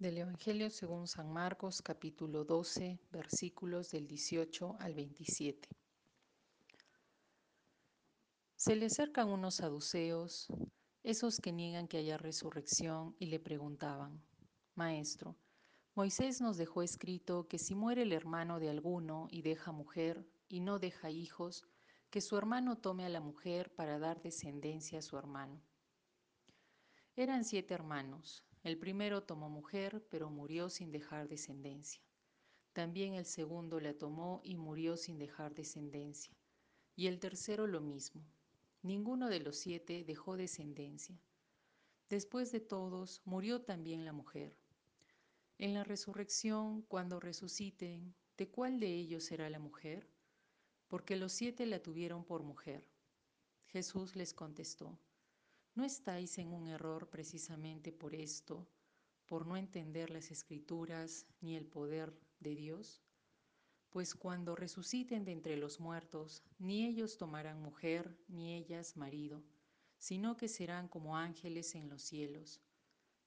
Del Evangelio según San Marcos capítulo 12 versículos del 18 al 27. Se le acercan unos saduceos, esos que niegan que haya resurrección, y le preguntaban, Maestro, Moisés nos dejó escrito que si muere el hermano de alguno y deja mujer y no deja hijos, que su hermano tome a la mujer para dar descendencia a su hermano. Eran siete hermanos. El primero tomó mujer, pero murió sin dejar descendencia. También el segundo la tomó y murió sin dejar descendencia. Y el tercero lo mismo. Ninguno de los siete dejó descendencia. Después de todos, murió también la mujer. En la resurrección, cuando resuciten, ¿de cuál de ellos será la mujer? Porque los siete la tuvieron por mujer. Jesús les contestó, ¿No estáis en un error precisamente por esto, por no entender las escrituras ni el poder de Dios? Pues cuando resuciten de entre los muertos, ni ellos tomarán mujer, ni ellas marido, sino que serán como ángeles en los cielos.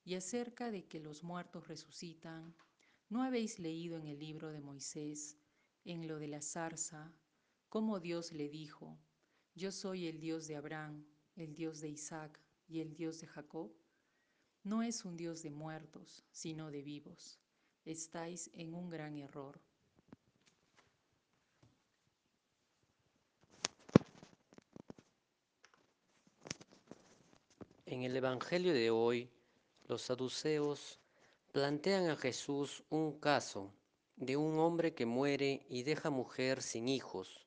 Y acerca de que los muertos resucitan, ¿no habéis leído en el libro de Moisés, en lo de la zarza, cómo Dios le dijo, Yo soy el Dios de Abraham, el Dios de Isaac y el Dios de Jacob? No es un Dios de muertos, sino de vivos. Estáis en un gran error. En el Evangelio de hoy, los saduceos plantean a Jesús un caso de un hombre que muere y deja mujer sin hijos,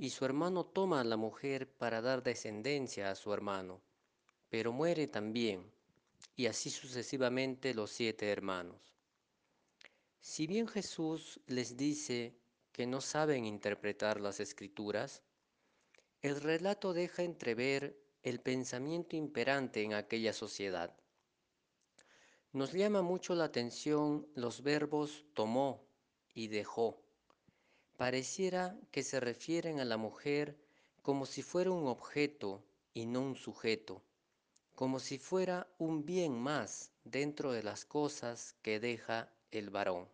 y su hermano toma a la mujer para dar descendencia a su hermano pero muere también, y así sucesivamente los siete hermanos. Si bien Jesús les dice que no saben interpretar las escrituras, el relato deja entrever el pensamiento imperante en aquella sociedad. Nos llama mucho la atención los verbos tomó y dejó. Pareciera que se refieren a la mujer como si fuera un objeto y no un sujeto como si fuera un bien más dentro de las cosas que deja el varón.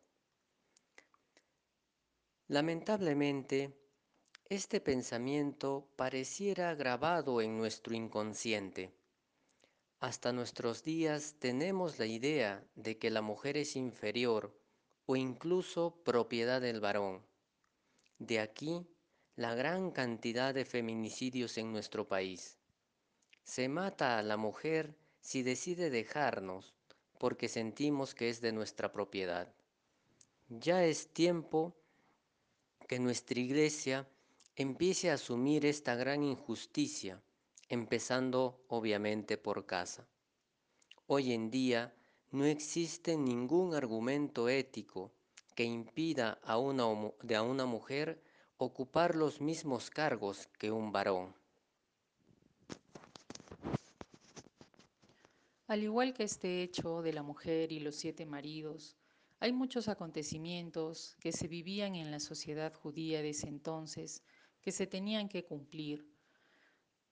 Lamentablemente, este pensamiento pareciera grabado en nuestro inconsciente. Hasta nuestros días tenemos la idea de que la mujer es inferior o incluso propiedad del varón. De aquí la gran cantidad de feminicidios en nuestro país. Se mata a la mujer si decide dejarnos porque sentimos que es de nuestra propiedad. Ya es tiempo que nuestra iglesia empiece a asumir esta gran injusticia, empezando obviamente por casa. Hoy en día no existe ningún argumento ético que impida a una, a una mujer ocupar los mismos cargos que un varón. Al igual que este hecho de la mujer y los siete maridos, hay muchos acontecimientos que se vivían en la sociedad judía de ese entonces que se tenían que cumplir.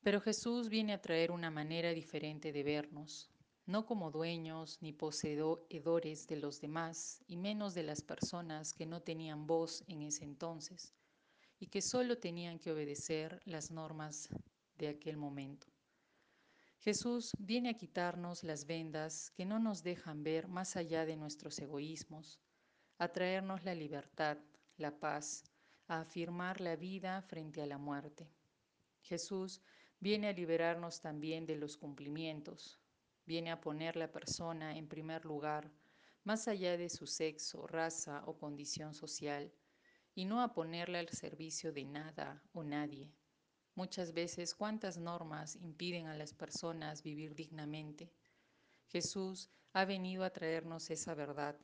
Pero Jesús viene a traer una manera diferente de vernos, no como dueños ni poseedores de los demás, y menos de las personas que no tenían voz en ese entonces y que solo tenían que obedecer las normas de aquel momento. Jesús viene a quitarnos las vendas que no nos dejan ver más allá de nuestros egoísmos, a traernos la libertad, la paz, a afirmar la vida frente a la muerte. Jesús viene a liberarnos también de los cumplimientos, viene a poner la persona en primer lugar, más allá de su sexo, raza o condición social, y no a ponerla al servicio de nada o nadie. Muchas veces, ¿cuántas normas impiden a las personas vivir dignamente? Jesús ha venido a traernos esa verdad,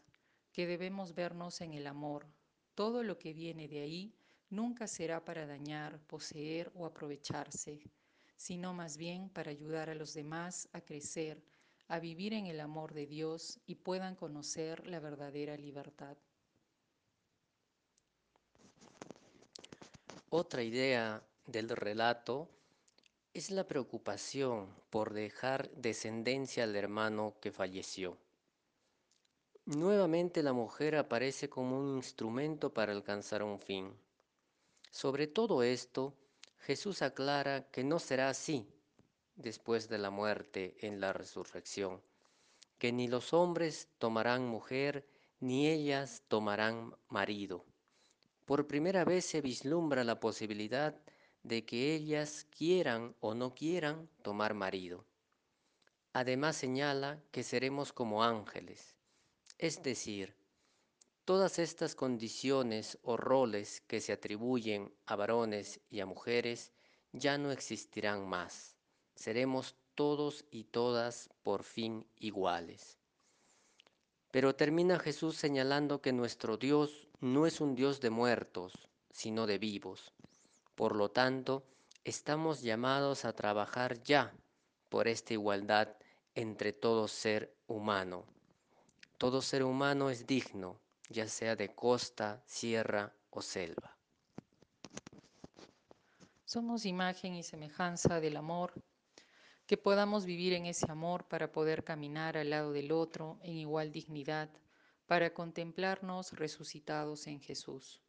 que debemos vernos en el amor. Todo lo que viene de ahí nunca será para dañar, poseer o aprovecharse, sino más bien para ayudar a los demás a crecer, a vivir en el amor de Dios y puedan conocer la verdadera libertad. Otra idea del relato es la preocupación por dejar descendencia al hermano que falleció. Nuevamente la mujer aparece como un instrumento para alcanzar un fin. Sobre todo esto, Jesús aclara que no será así después de la muerte en la resurrección, que ni los hombres tomarán mujer, ni ellas tomarán marido. Por primera vez se vislumbra la posibilidad de que ellas quieran o no quieran tomar marido. Además señala que seremos como ángeles, es decir, todas estas condiciones o roles que se atribuyen a varones y a mujeres ya no existirán más. Seremos todos y todas por fin iguales. Pero termina Jesús señalando que nuestro Dios no es un Dios de muertos, sino de vivos. Por lo tanto, estamos llamados a trabajar ya por esta igualdad entre todo ser humano. Todo ser humano es digno, ya sea de costa, sierra o selva. Somos imagen y semejanza del amor, que podamos vivir en ese amor para poder caminar al lado del otro en igual dignidad, para contemplarnos resucitados en Jesús.